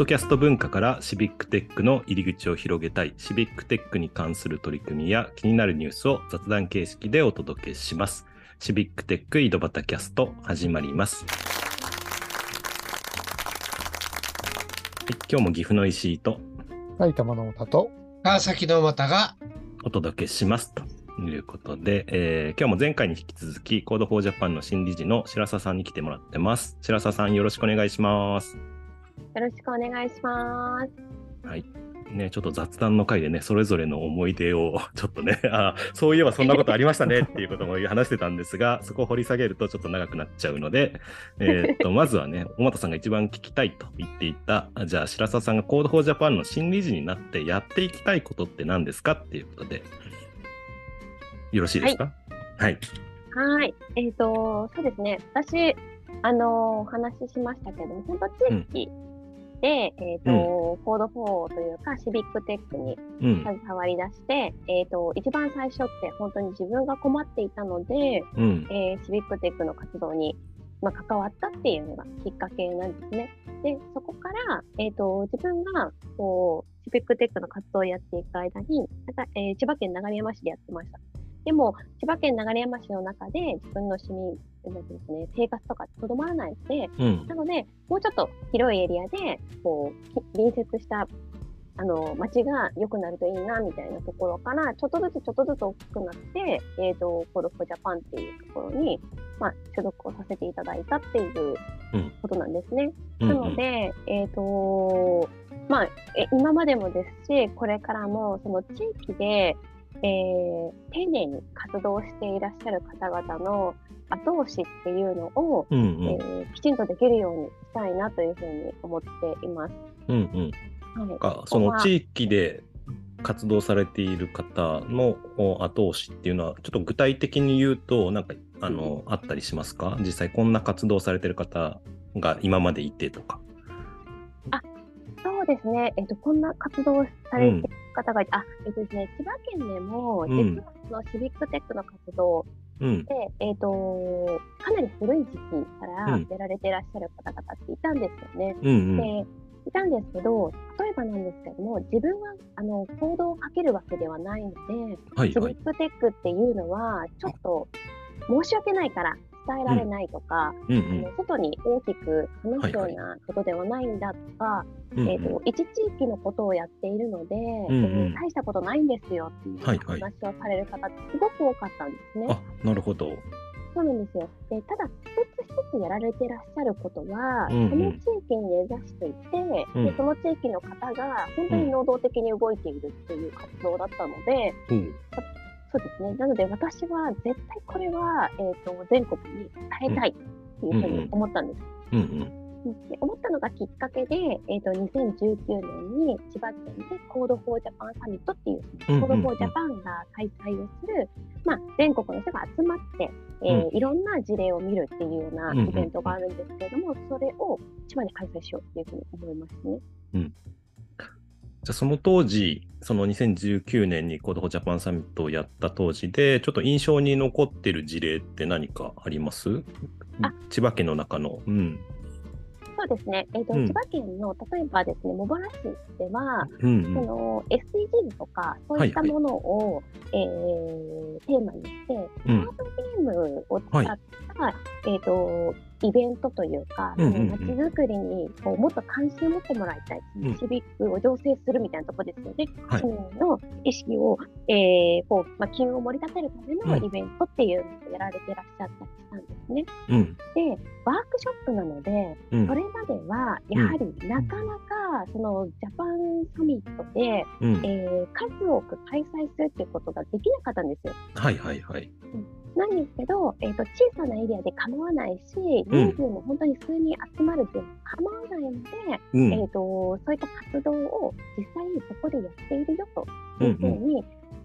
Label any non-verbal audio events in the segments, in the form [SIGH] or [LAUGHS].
ドキャスト文化からシビックテックの入り口を広げたい、シビックテックに関する取り組みや気になるニュースを雑談形式でお届けします。シビックテック井戸端キャスト始まります。はい、今日も岐阜の石井と埼玉の太と川崎の又がお届けしますということで、えー今日も前回に引き続き、 Code for Japan の新理事の白澤さんに来てもらってます。白澤さん、よろしくお願いします。よろしくお願いします。はい。ね、ちょっと雑談の回でね、それぞれの思い出を [LAUGHS] ちょっとね、あそういえばそんなことありましたね [LAUGHS] っていうことも話してたんですが、そこを掘り下げるとちょっと長くなっちゃうので、えーっと、[LAUGHS] まずはね、小俣さんが一番聞きたいと言っていた、あじゃあ白澤さんが Code for Japan の新理事になってやっていきたいことって何ですかっていうことで、よろしいですか？はい。はい。えっ、と、そうですね。私、あのお話ししましたけども、本当地域で、えっ、と、コード4というか、シビックテックにうん。携わり出して、えっ、と、一番最初って本当に自分が困っていたので、うん。えーシビックテックの活動に、まあ、関わったっていうのがきっかけなんですね。で、そこから、えっ、と、自分が、こう、シビックテックの活動をやっていく間に、なんかえー千葉県流山市でやってました。でも、千葉県流山市の中で自分の市民、ですね、生活とかとどまらないので、うん。なので、もうちょっと広いエリアで、こう、き隣接した、あの、街が良くなるといいな、みたいなところから、ちょっとずつちょっとずつ大きくなって、えっ、と、コードフジャパンっていうところに、まあ、所属をさせていただいたっていううんことなんですね。うんなので、えっ、と、まあ、え今までもですし、これからも、その地域で、えー丁寧に活動していらっしゃる方々の後押しっていうのを、うん。うん。えーきちんとできるようにしたいなというふうに思っています。うん。うん。はい、かその地域で活動されている方のお後押しっていうのは、ちょっと具体的に言うと、なんか、あの、あったりしますか？実際こんな活動されてる方が今までいてとか。ですね、えっと、こんな活動をされている方がいて、あ、えっとですね、千葉県でも、うん実はそのシビックテックの活動うん。で、えっと、かなり古い時期からうんやられていらっしゃる方々っていたんですよね。うんうん。でいたんですけど、例えばなんですけども、自分はあの行動をかけるわけではないので、はいはい。シビックテックっていうのは、ちょっと申し訳ないから伝えられないとか、うんうん。外に大きく話すよはいうなことではないんだとか、うんえー、と一地域のことをやっているので、んうんえー大したことないんですよっていうはいはい話をされる方すごく多かったんですね。あ、なるほど。そうなんですよ。でただ、一つ一つやられてらっしゃることは、うんうんその地域に根ざしていて、うんでその地域の方が本当に能動的に動いているっていう活動だったので、うん。そうですね。なので私は絶対これは、えー、と全国に伝えたいっていうふうに思ったんです。うんうん。で思ったのがきっかけで、えー、と2019年に千葉県で Code for Japan Summit っていう、うんうんうん Code for Japan が開催をする、まあ、全国の人が集まって、えーいろんな事例を見るっていうようなうんうんイベントがあるんですけれども、それを千葉で開催しようっていうふうに思いますね。じゃあその当時、その2019年に Code for Japan Summit をやった当時で、ちょっと印象に残ってる事例って何かあります？あ。千葉県の中の。うん。そうですね、えーとうん。千葉県の例えばですね、茂原市では、うんうん。その SDGs とかそういったものを、えーテーマにして、うん。カードゲームを使った、えー、とイベントというか、うんうんうんまちづくりにこうもっと関心を持ってもらいたい、うんシビックを醸成するみたいなところですよね。の意識を、えーこうまあ、機運を盛り立てるためうんのイベントっていうのをやられてらっしゃったりしたんですね。うん。で、ワークショップなので、うんそれまではやはりなかなかそのジャパンサミットで、うん。えー数多く開催するっていうことができなかったんですよ。はいはいはい。なんですけど、えー、と小さなエリアで構わないし、うん人数も本当に数人集まるっていうのも構わないので、うん。えー、とそういった活動を実際にそこでやっているよというふうに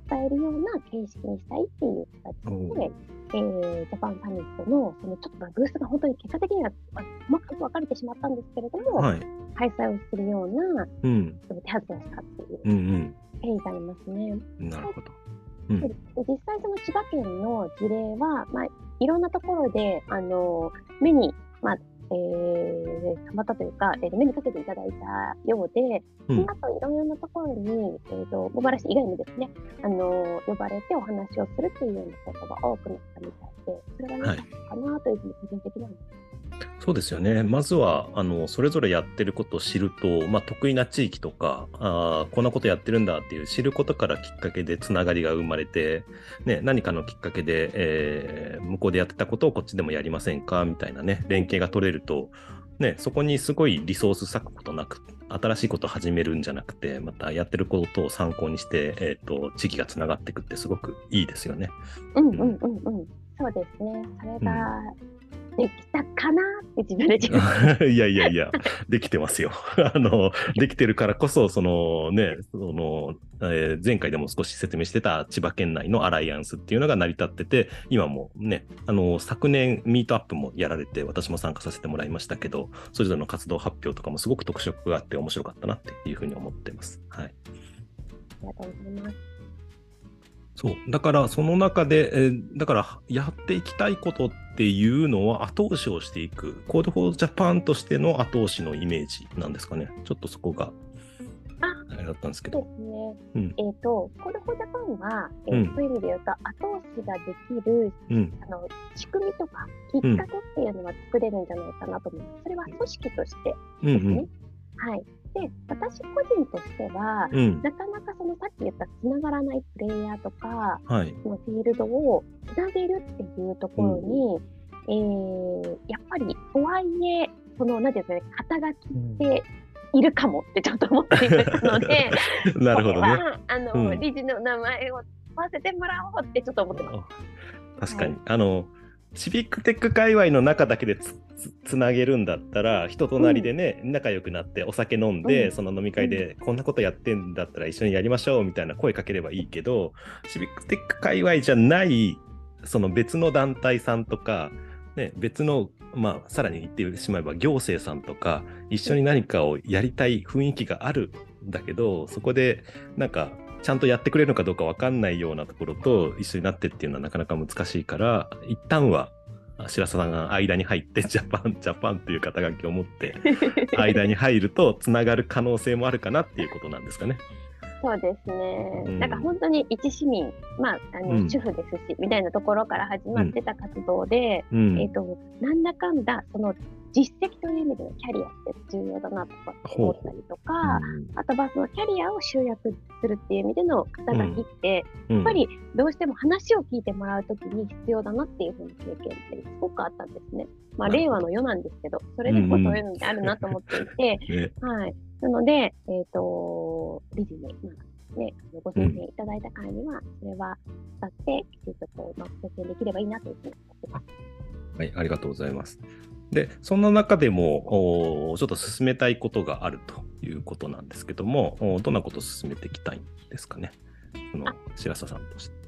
伝えるような形式にしたいっていう形で、えージャパンサミットのそのちょっとブースが本当に結果的にはあ細かく分かれてしまったんですけれども、はい。開催をするようなうん。手はずをしたっていううん経緯がありますね。うん。なるほど。うん。で実際その千葉県の事例は、まあ、いろんなところで、あの、目に、まあ、えー、たまったというか、えー、目にかけていただいたようで、その後いろいろなところに、えーと、茂原市以外にですね、あの呼ばれてお話をするっていうようなことが多くなったみたいで、それが良かったかなというふうに個人的には思います。そうですよね。まずは、あの、それぞれやってることを知ると、まあ、得意な地域とか、あこんなことやってるんだっていう知ることからきっかけでつながりが生まれて、ね、何かのきっかけで、えー、向こうでやってたことをこっちでもやりませんか？みたいなね、連携が取れると、ね、そこにすごいリソース割くことなく、新しいことを始めるんじゃなくて、またやってることを参考にして、えっ、ー、と、地域がつながっていくってすごくいいですよね。うんうんうんうん。そうですね。それが、うんできたかなって自分で自分 [LAUGHS] いやいやいや、できてますよ。[LAUGHS] あの、できてるからこそ、そのね、その、えー、前回でも少し説明してた千葉県内のアライアンスっていうのが成り立ってて、今もね、あの、昨年ミートアップもやられて、私も参加させてもらいましたけど、それぞれの活動発表とかもすごく特色があって面白かったなっていうふうに思ってます。はい。ありがとうございます。そう。だから、その中で、えー、だから、やっていきたいことっていうのは後押しをしていく。 Code for Japan としての後押しのイメージなんですかね。ちょっとそこが、あれだったんですけど。ね。うん、えっ、ー、と、 Code for Japan は、えー、うん、そういう意味で言うと、後押しができる、うん、あの仕組みとか、きっかけっていうのは作れるんじゃないかなと思います。それは組織としてですね。うんうんはい。で、私個人としては、うん、なかなかそのさっき言ったつながらないプレイヤーとか、はい、そのフィールドをつなげるっていうところに、うん、えー、やっぱりとはいえ、その、なんていうんですかね、肩書きっているかもってちょっと思っているので、[LAUGHS] なるほどね。あの、うん、理事の名前を使わせてもらおうってちょっと思ってます。確かに。はい、あの、シビックテック界隈の中だけでつつなげるんだったら人となりでね、うん、仲良くなってお酒飲んで、うん、その飲み会でこんなことやってんだったら一緒にやりましょうみたいな声かければいいけどシビックテック界隈じゃないその別の団体さんとか、ね、別のまあさらに言ってしまえば行政さんとか一緒に何かをやりたい雰囲気があるんだけどそこでなんかちゃんとやってくれるのかどうか分かんないようなところと一緒になってっていうのはなかなか難しいから、一旦は白澤さんが間に入って [LAUGHS] ジャパン、ジャパンっていう肩書きを持って [LAUGHS] 間に入るとつながる可能性もあるかなっていうことなんですかね。そうですね、うん、なんか本当に一市民、まあ、あの、主婦ですし、みたいなところから始まってた活動で、うん、えっ、ー、と、なんだかんだ、その実績という意味でのキャリアって重要だなとか思ったりとか、あとはそのキャリアを集約するっていう意味での肩書きって、やっぱりどうしても話を聞いてもらうときに必要だなっていうふうな経験ってすごくあったんですね。まあ、令和の世なんですけど、それでこそそういうのってあるなと思っていて、[LAUGHS] はい。なので、えっ、ー、と、理事に、まあ、ね、ご説明いただいた会には、それは使って、きちんとこう、まあ、説明できればいいなというふうに思ってます。はい、ありがとうございます。で、そんな中でも、ちょっと進めたいことがあるということなんですけども、どんなことを進めていきたいんですかね、その白澤さんとして。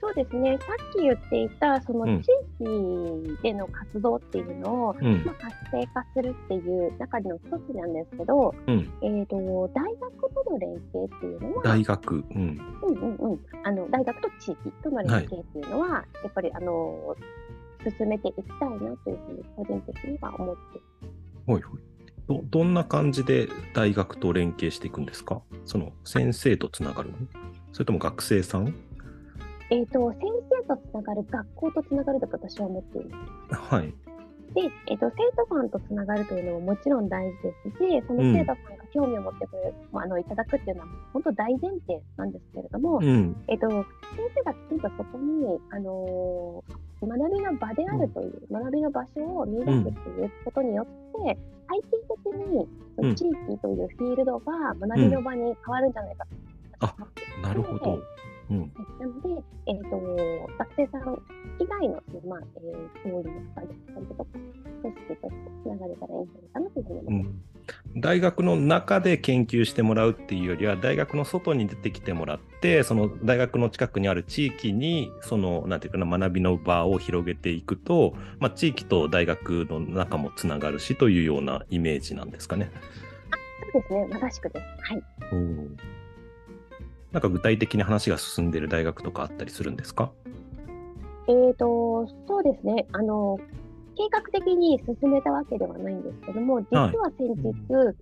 そうですね、さっき言っていた、その地域での活動っていうのを、うん、まあ、活性化するっていう中での一つなんですけど、うん、えっ、と、大学との連携っていうのは、大学、うん、うんうんうん。あの、大学と地域との連携っていうのは、はい、やっぱり、あの、進めていきたいなというふうに個人的には思って。はいはい。どどんな感じで大学と連携していくんですか？その先生とつながるの？それとも学生さん？えっ、ー、と、先生とつながる、学校とつながると私は思っています。はい。で、えっ、ー、と、生徒さんとつながるというのももちろん大事ですし、その生徒さんが興味を持ってくれる、うん、あのいただくっていうのは本当大前提なんですけれども、うん、えっ、ー、と、先生がきちんとそこに、あの学びの場であるという、学びの場所を見出すということによって、体系的にその地域というフィールドが学びの場に変わるんじゃないかと、あなるほど。うん、なので、えーと、学生さん以外のまあえー、教員の方だったりとか、組織とつながれたらいいんじゃないかなというふうに思います。うん、大学の中で研究してもらうっていうよりは、大学の外に出てきてもらって、その大学の近くにある地域に、その、なんていうかな、学びの場を広げていくと、まあ、地域と大学の中もつながるしというようなイメージなんですかね。そうですね、まさしくです。はい。うんなんか具体的に話が進んでいる大学とかあったりするんですか？えーと、そうですね。あの、計画的に進めたわけではないんですけども、実は先日、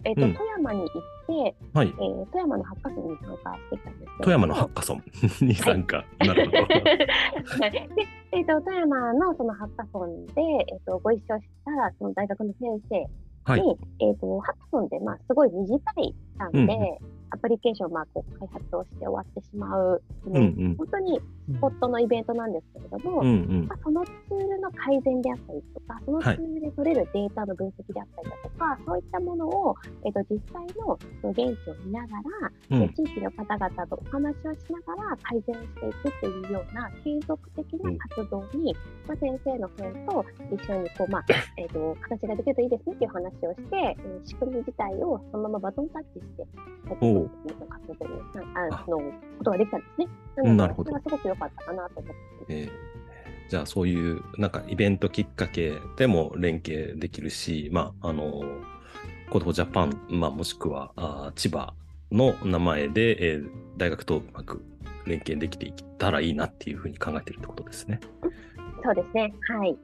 えっ、と、うん富山に行って、はい。えー富山のハッカソンに参加してきたんです富山のハッカソンに参加。なるほど。[LAUGHS] はい、で、えっ、と、富山のそのハッカソンで、えっ、と、ご一緒した、その大学の先生に、はい。えっ、と、ハッカソンって、まあ、すごい短い期間で、うんうアプリケーションを、まあ、こう、開発をして終わってしまう、うんうん。本当にスポットのイベントなんですけれども、うんうん。ま。あ、そのツールの改善であったりとか、そのツはいールで取れるデータの分析であったりだとか、そういったものを、えっと実際の現地を見ながら、うん。で地域の方々とお話をしながら改善していくっていうような継続的な活動に、まあ、先生の方と一緒にこう、まあえっと形ができるといいですねっていう話をして、えー仕組み自体をそのままバトンタッチして、の活動にああのことができたんですね。なのでなるほどそれがすごく良かったかなと思って。えーじゃあそういうなんかイベントきっかけでも連携できるし、まあ、あの、コードジャパン、まあ、もしくはあー千葉の名前で、えー大学とうまく連携できていったらいいなっていうふうに考えてるってことですね。そうですね。はい。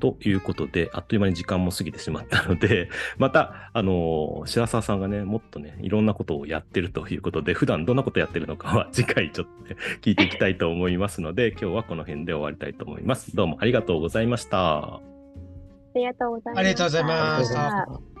ということで、あっという間に時間も過ぎてしまったので、[LAUGHS] また、あの、白沢さんがね、もっとね、いろんなことをやってるということで、普段どんなことやってるのかは [LAUGHS] 次回ちょっと、ね、聞いていきたいと思いますので、今日はこの辺で終わりたいと思います。どうもありがとうございました。ありがとうございます。ありがとうございまありがとうございしたました。